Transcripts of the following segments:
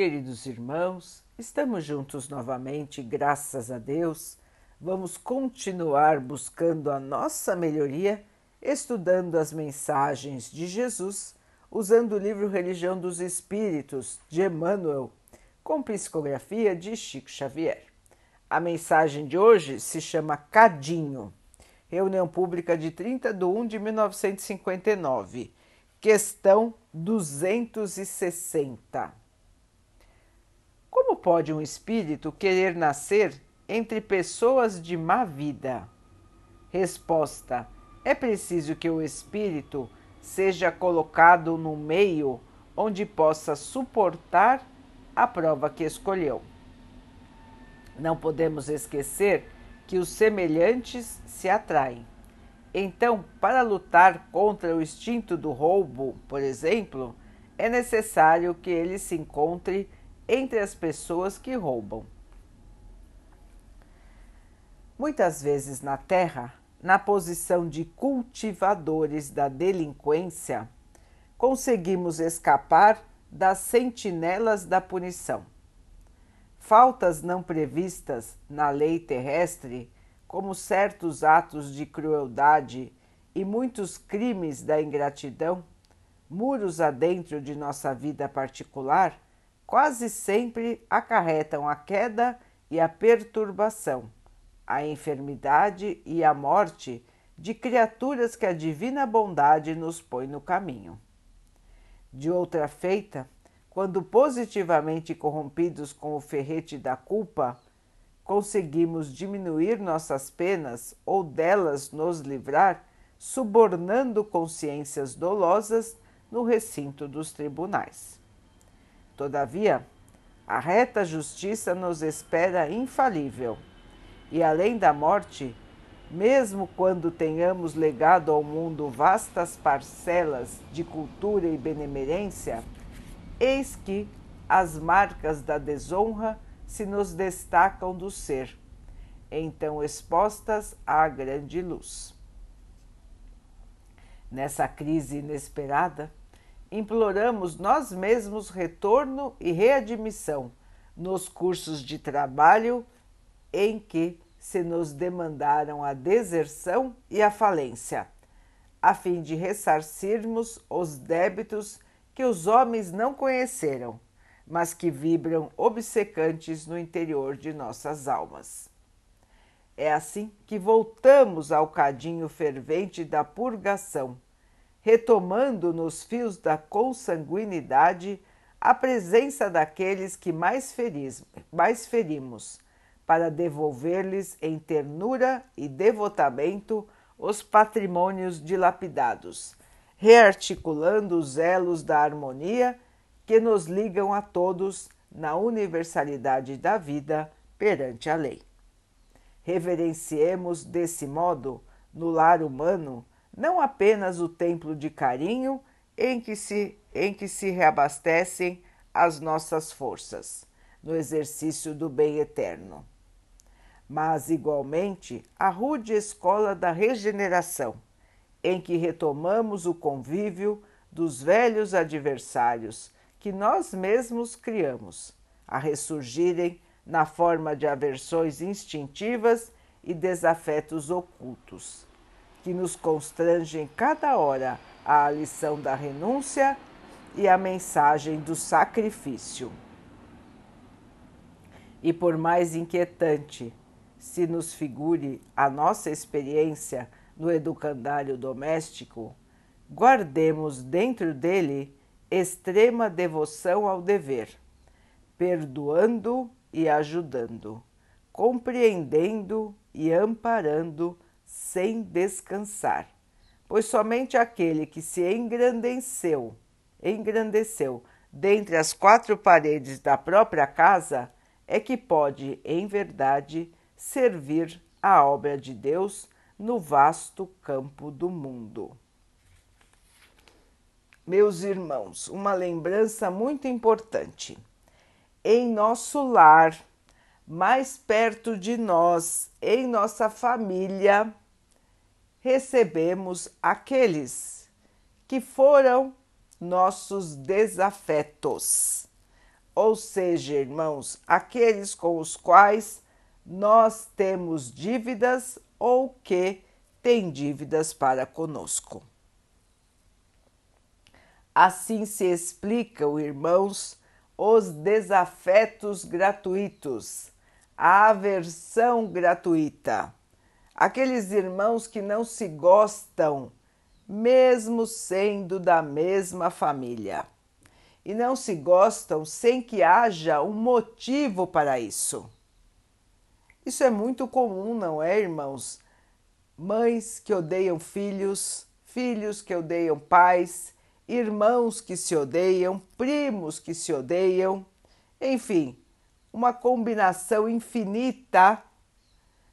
queridos irmãos, estamos juntos novamente, graças a Deus. Vamos continuar buscando a nossa melhoria, estudando as mensagens de Jesus, usando o livro Religião dos Espíritos de Emmanuel, com psicografia de Chico Xavier. A mensagem de hoje se chama Cadinho, reunião pública de 30 de 1 de 1959, questão 260. Pode um espírito querer nascer entre pessoas de má vida? Resposta: É preciso que o espírito seja colocado no meio onde possa suportar a prova que escolheu. Não podemos esquecer que os semelhantes se atraem. Então, para lutar contra o instinto do roubo, por exemplo, é necessário que ele se encontre entre as pessoas que roubam. Muitas vezes na Terra, na posição de cultivadores da delinquência, conseguimos escapar das sentinelas da punição. Faltas não previstas na lei terrestre, como certos atos de crueldade e muitos crimes da ingratidão, muros adentro de nossa vida particular, quase sempre acarretam a queda e a perturbação, a enfermidade e a morte de criaturas que a divina bondade nos põe no caminho. De outra feita, quando positivamente corrompidos com o ferrete da culpa, conseguimos diminuir nossas penas ou delas nos livrar, subornando consciências dolosas no recinto dos tribunais. Todavia, a reta justiça nos espera infalível, e além da morte, mesmo quando tenhamos legado ao mundo vastas parcelas de cultura e benemerência, eis que as marcas da desonra se nos destacam do ser, então expostas à grande luz. Nessa crise inesperada, imploramos nós mesmos retorno e readmissão nos cursos de trabalho em que se nos demandaram a deserção e a falência, a fim de ressarcirmos os débitos que os homens não conheceram, mas que vibram obcecantes no interior de nossas almas. É assim que voltamos ao cadinho fervente da purgação retomando nos fios da consanguinidade a presença daqueles que mais, feris, mais ferimos, para devolver-lhes em ternura e devotamento os patrimônios dilapidados, rearticulando os elos da harmonia que nos ligam a todos na universalidade da vida perante a lei. Reverenciemos desse modo, no lar humano, não apenas o templo de carinho em que se, em que se reabastecem as nossas forças no exercício do bem eterno, mas igualmente a rude escola da regeneração, em que retomamos o convívio dos velhos adversários que nós mesmos criamos, a ressurgirem na forma de aversões instintivas e desafetos ocultos que nos constrangem cada hora a lição da renúncia e a mensagem do sacrifício. E por mais inquietante se nos figure a nossa experiência no educandário doméstico, guardemos dentro dele extrema devoção ao dever, perdoando e ajudando, compreendendo e amparando sem descansar, pois somente aquele que se engrandeceu, engrandeceu dentre as quatro paredes da própria casa é que pode, em verdade, servir a obra de Deus no vasto campo do mundo. Meus irmãos, uma lembrança muito importante. Em nosso lar, mais perto de nós, em nossa família, recebemos aqueles que foram nossos desafetos, ou seja, irmãos, aqueles com os quais nós temos dívidas ou que têm dívidas para conosco. Assim se explicam, irmãos, os desafetos gratuitos, a aversão gratuita. Aqueles irmãos que não se gostam, mesmo sendo da mesma família. E não se gostam sem que haja um motivo para isso. Isso é muito comum, não é, irmãos? Mães que odeiam filhos, filhos que odeiam pais, irmãos que se odeiam, primos que se odeiam, enfim, uma combinação infinita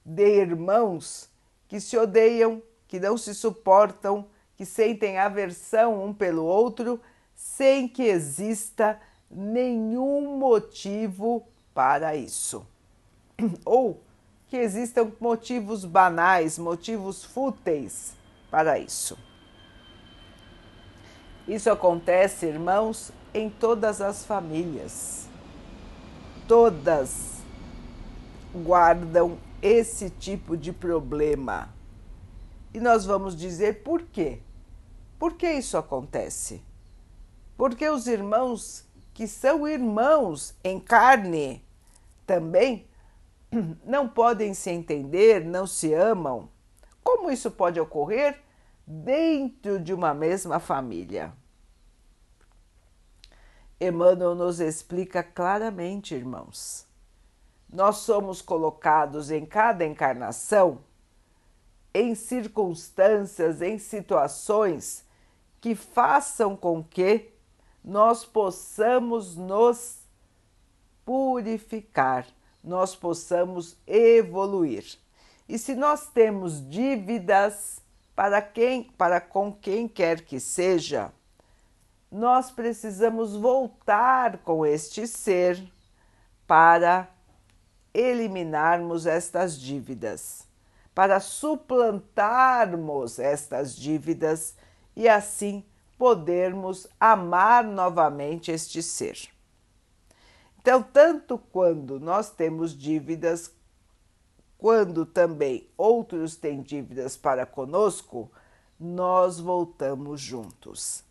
de irmãos que se odeiam, que não se suportam, que sentem aversão um pelo outro, sem que exista nenhum motivo para isso. Ou que existam motivos banais, motivos fúteis para isso. Isso acontece, irmãos, em todas as famílias. Todas guardam esse tipo de problema. E nós vamos dizer por quê? Por que isso acontece? Porque os irmãos que são irmãos em carne também não podem se entender, não se amam. Como isso pode ocorrer? dentro de uma mesma família. Emmanuel nos explica claramente, irmãos. Nós somos colocados em cada encarnação em circunstâncias, em situações que façam com que nós possamos nos purificar, nós possamos evoluir. E se nós temos dívidas, para quem, para com quem quer que seja, nós precisamos voltar com este ser para eliminarmos estas dívidas, para suplantarmos estas dívidas e assim podermos amar novamente este ser. Então, tanto quando nós temos dívidas quando também outros têm dívidas para conosco, nós voltamos juntos.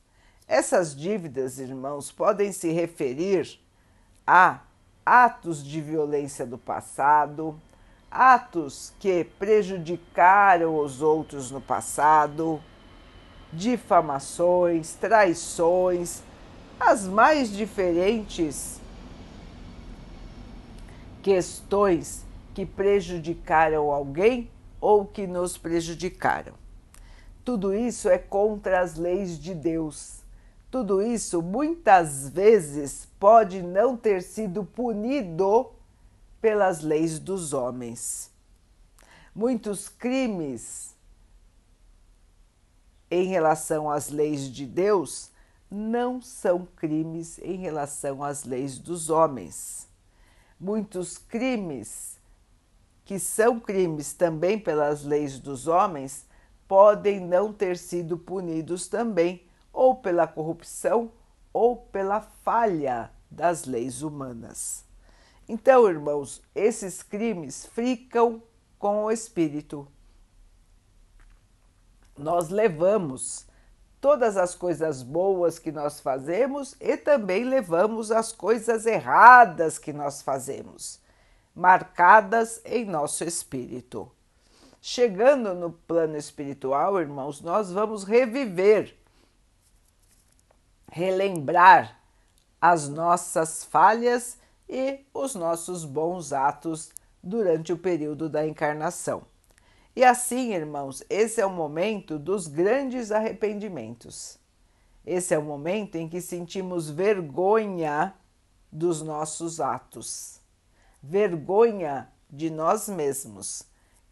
Essas dívidas, irmãos, podem se referir a atos de violência do passado, atos que prejudicaram os outros no passado, difamações, traições, as mais diferentes questões que prejudicaram alguém ou que nos prejudicaram. Tudo isso é contra as leis de Deus. Tudo isso muitas vezes pode não ter sido punido pelas leis dos homens. Muitos crimes em relação às leis de Deus não são crimes em relação às leis dos homens. Muitos crimes que são crimes também pelas leis dos homens, podem não ter sido punidos também, ou pela corrupção ou pela falha das leis humanas. Então, irmãos, esses crimes ficam com o espírito. Nós levamos todas as coisas boas que nós fazemos e também levamos as coisas erradas que nós fazemos marcadas em nosso espírito. Chegando no plano espiritual, irmãos, nós vamos reviver, relembrar as nossas falhas e os nossos bons atos durante o período da encarnação. E assim, irmãos, esse é o momento dos grandes arrependimentos. Esse é o momento em que sentimos vergonha dos nossos atos vergonha de nós mesmos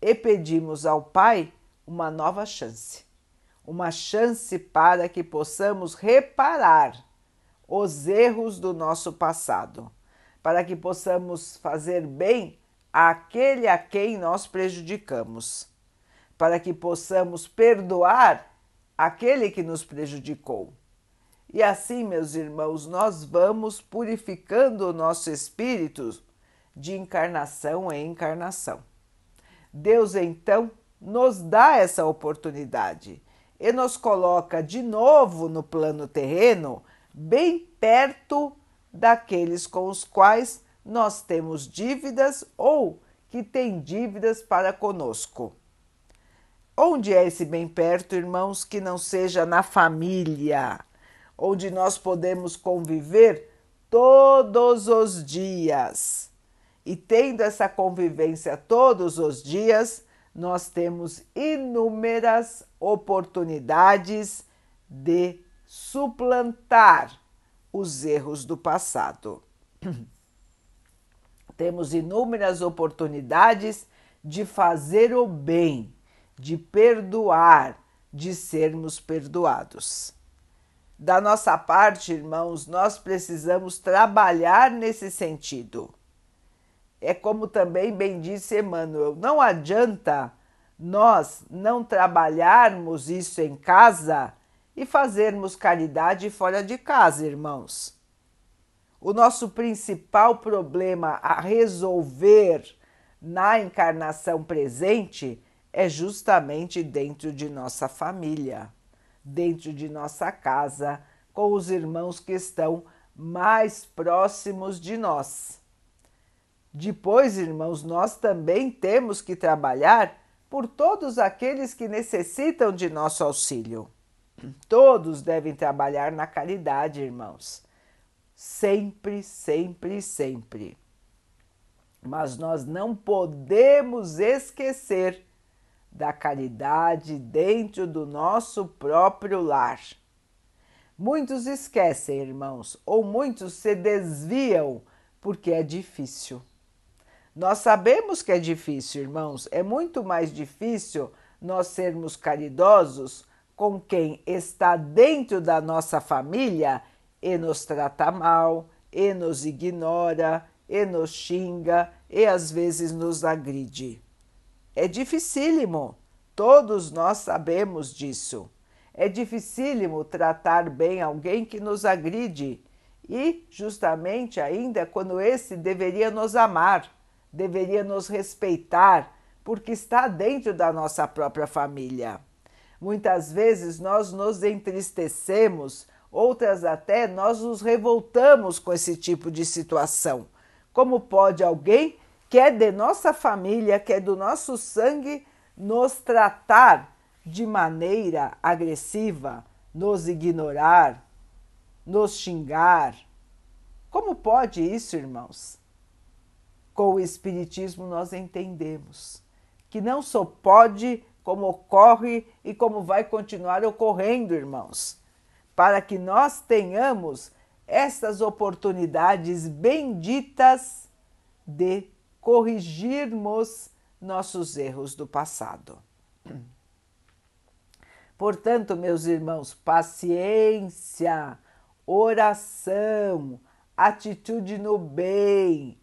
e pedimos ao Pai uma nova chance, uma chance para que possamos reparar os erros do nosso passado, para que possamos fazer bem àquele a quem nós prejudicamos, para que possamos perdoar aquele que nos prejudicou E assim, meus irmãos, nós vamos purificando o nosso espírito de encarnação em encarnação. Deus então nos dá essa oportunidade e nos coloca de novo no plano terreno, bem perto daqueles com os quais nós temos dívidas ou que têm dívidas para conosco. Onde é esse bem perto, irmãos, que não seja na família, onde nós podemos conviver todos os dias? E tendo essa convivência todos os dias, nós temos inúmeras oportunidades de suplantar os erros do passado. Temos inúmeras oportunidades de fazer o bem, de perdoar, de sermos perdoados. Da nossa parte, irmãos, nós precisamos trabalhar nesse sentido é como também bem disse Emmanuel, não adianta nós não trabalharmos isso em casa e fazermos caridade fora de casa, irmãos. O nosso principal problema a resolver na encarnação presente é justamente dentro de nossa família, dentro de nossa casa, com os irmãos que estão mais próximos de nós. Depois, irmãos, nós também temos que trabalhar por todos aqueles que necessitam de nosso auxílio. Todos devem trabalhar na caridade, irmãos. Sempre, sempre, sempre. Mas nós não podemos esquecer da caridade dentro do nosso próprio lar. Muitos esquecem, irmãos, ou muitos se desviam porque é difícil. Nós sabemos que é difícil, irmãos, é muito mais difícil nós sermos caridosos com quem está dentro da nossa família e nos trata mal, e nos ignora, e nos xinga, e às vezes nos agride. É dificílimo, todos nós sabemos disso. É dificílimo tratar bem alguém que nos agride, e justamente ainda quando esse deveria nos amar deveria nos respeitar porque está dentro da nossa própria família. Muitas vezes nós nos entristecemos, outras até nós nos revoltamos com esse tipo de situação. Como pode alguém que é de nossa família, que é do nosso sangue, nos tratar de maneira agressiva, nos ignorar, nos xingar? Como pode isso, irmãos? Com o Espiritismo, nós entendemos que não só pode, como ocorre e como vai continuar ocorrendo, irmãos, para que nós tenhamos essas oportunidades benditas de corrigirmos nossos erros do passado. Portanto, meus irmãos, paciência, oração, atitude no bem,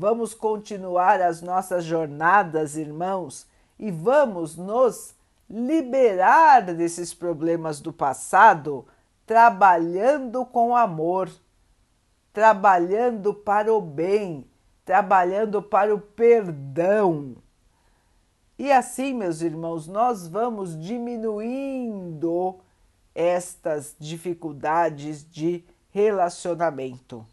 Vamos continuar as nossas jornadas, irmãos, e vamos nos liberar desses problemas do passado trabalhando com amor, trabalhando para o bem, trabalhando para o perdão. E assim, meus irmãos, nós vamos diminuindo estas dificuldades de relacionamento.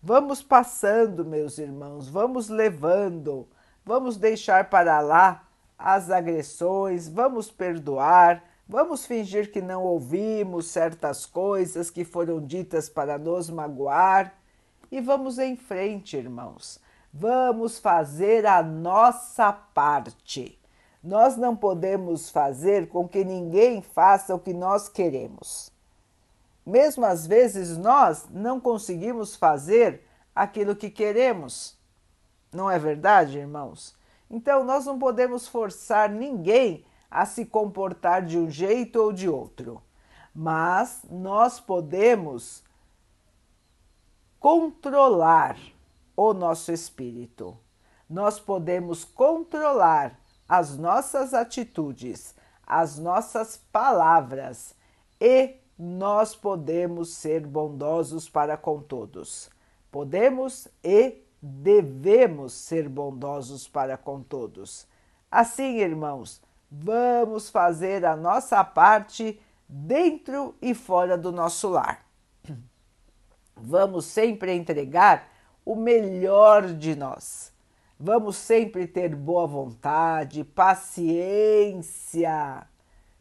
Vamos passando, meus irmãos, vamos levando, vamos deixar para lá as agressões, vamos perdoar, vamos fingir que não ouvimos certas coisas que foram ditas para nos magoar e vamos em frente, irmãos. Vamos fazer a nossa parte. Nós não podemos fazer com que ninguém faça o que nós queremos. Mesmo às vezes nós não conseguimos fazer aquilo que queremos. Não é verdade, irmãos? Então nós não podemos forçar ninguém a se comportar de um jeito ou de outro, mas nós podemos controlar o nosso espírito. Nós podemos controlar as nossas atitudes, as nossas palavras e nós podemos ser bondosos para com todos. Podemos e devemos ser bondosos para com todos. Assim, irmãos, vamos fazer a nossa parte dentro e fora do nosso lar. Vamos sempre entregar o melhor de nós. Vamos sempre ter boa vontade, paciência,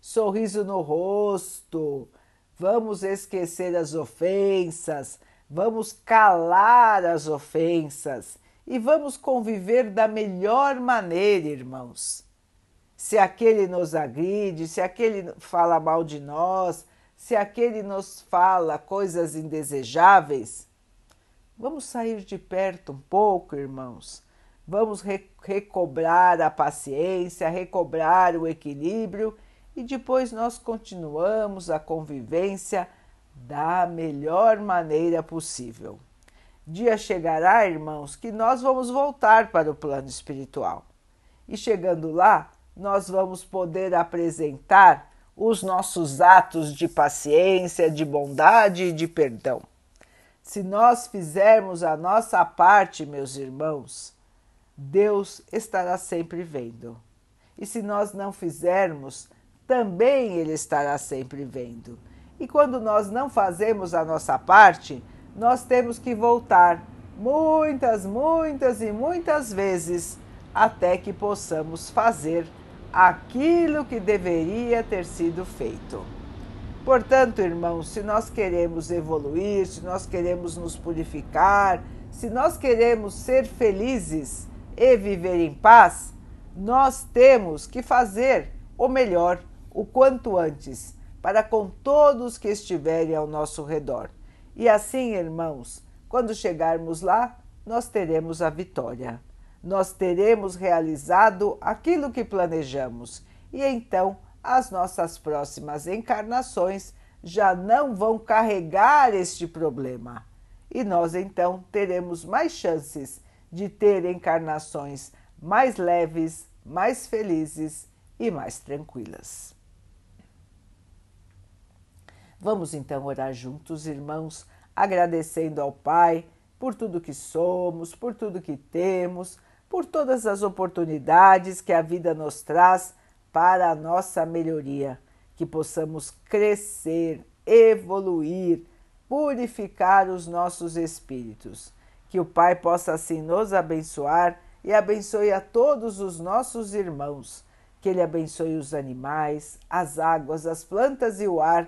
sorriso no rosto. Vamos esquecer as ofensas, vamos calar as ofensas e vamos conviver da melhor maneira, irmãos. Se aquele nos agride, se aquele fala mal de nós, se aquele nos fala coisas indesejáveis, vamos sair de perto um pouco, irmãos Vamos re recobrar a paciência, recobrar o equilíbrio e depois nós continuamos a convivência da melhor maneira possível. Dia chegará, irmãos, que nós vamos voltar para o plano espiritual. E chegando lá, nós vamos poder apresentar os nossos atos de paciência, de bondade e de perdão. Se nós fizermos a nossa parte, meus irmãos, Deus estará sempre vendo. E se nós não fizermos, também Ele estará sempre vendo. E quando nós não fazemos a nossa parte, nós temos que voltar muitas, muitas e muitas vezes até que possamos fazer aquilo que deveria ter sido feito. Portanto, irmãos, se nós queremos evoluir, se nós queremos nos purificar, se nós queremos ser felizes, e viver em paz, nós temos que fazer o melhor o quanto antes para com todos que estiverem ao nosso redor. E assim, irmãos, quando chegarmos lá, nós teremos a vitória. Nós teremos realizado aquilo que planejamos e então as nossas próximas encarnações já não vão carregar este problema. E nós então teremos mais chances de ter encarnações mais leves, mais felizes e mais tranquilas. Vamos então orar juntos, irmãos, agradecendo ao Pai por tudo que somos, por tudo que temos, por todas as oportunidades que a vida nos traz para a nossa melhoria, que possamos crescer, evoluir, purificar os nossos espíritos que o Pai possa assim nos abençoar e abençoe a todos os nossos irmãos. Que Ele abençoe os animais, as águas, as plantas e o ar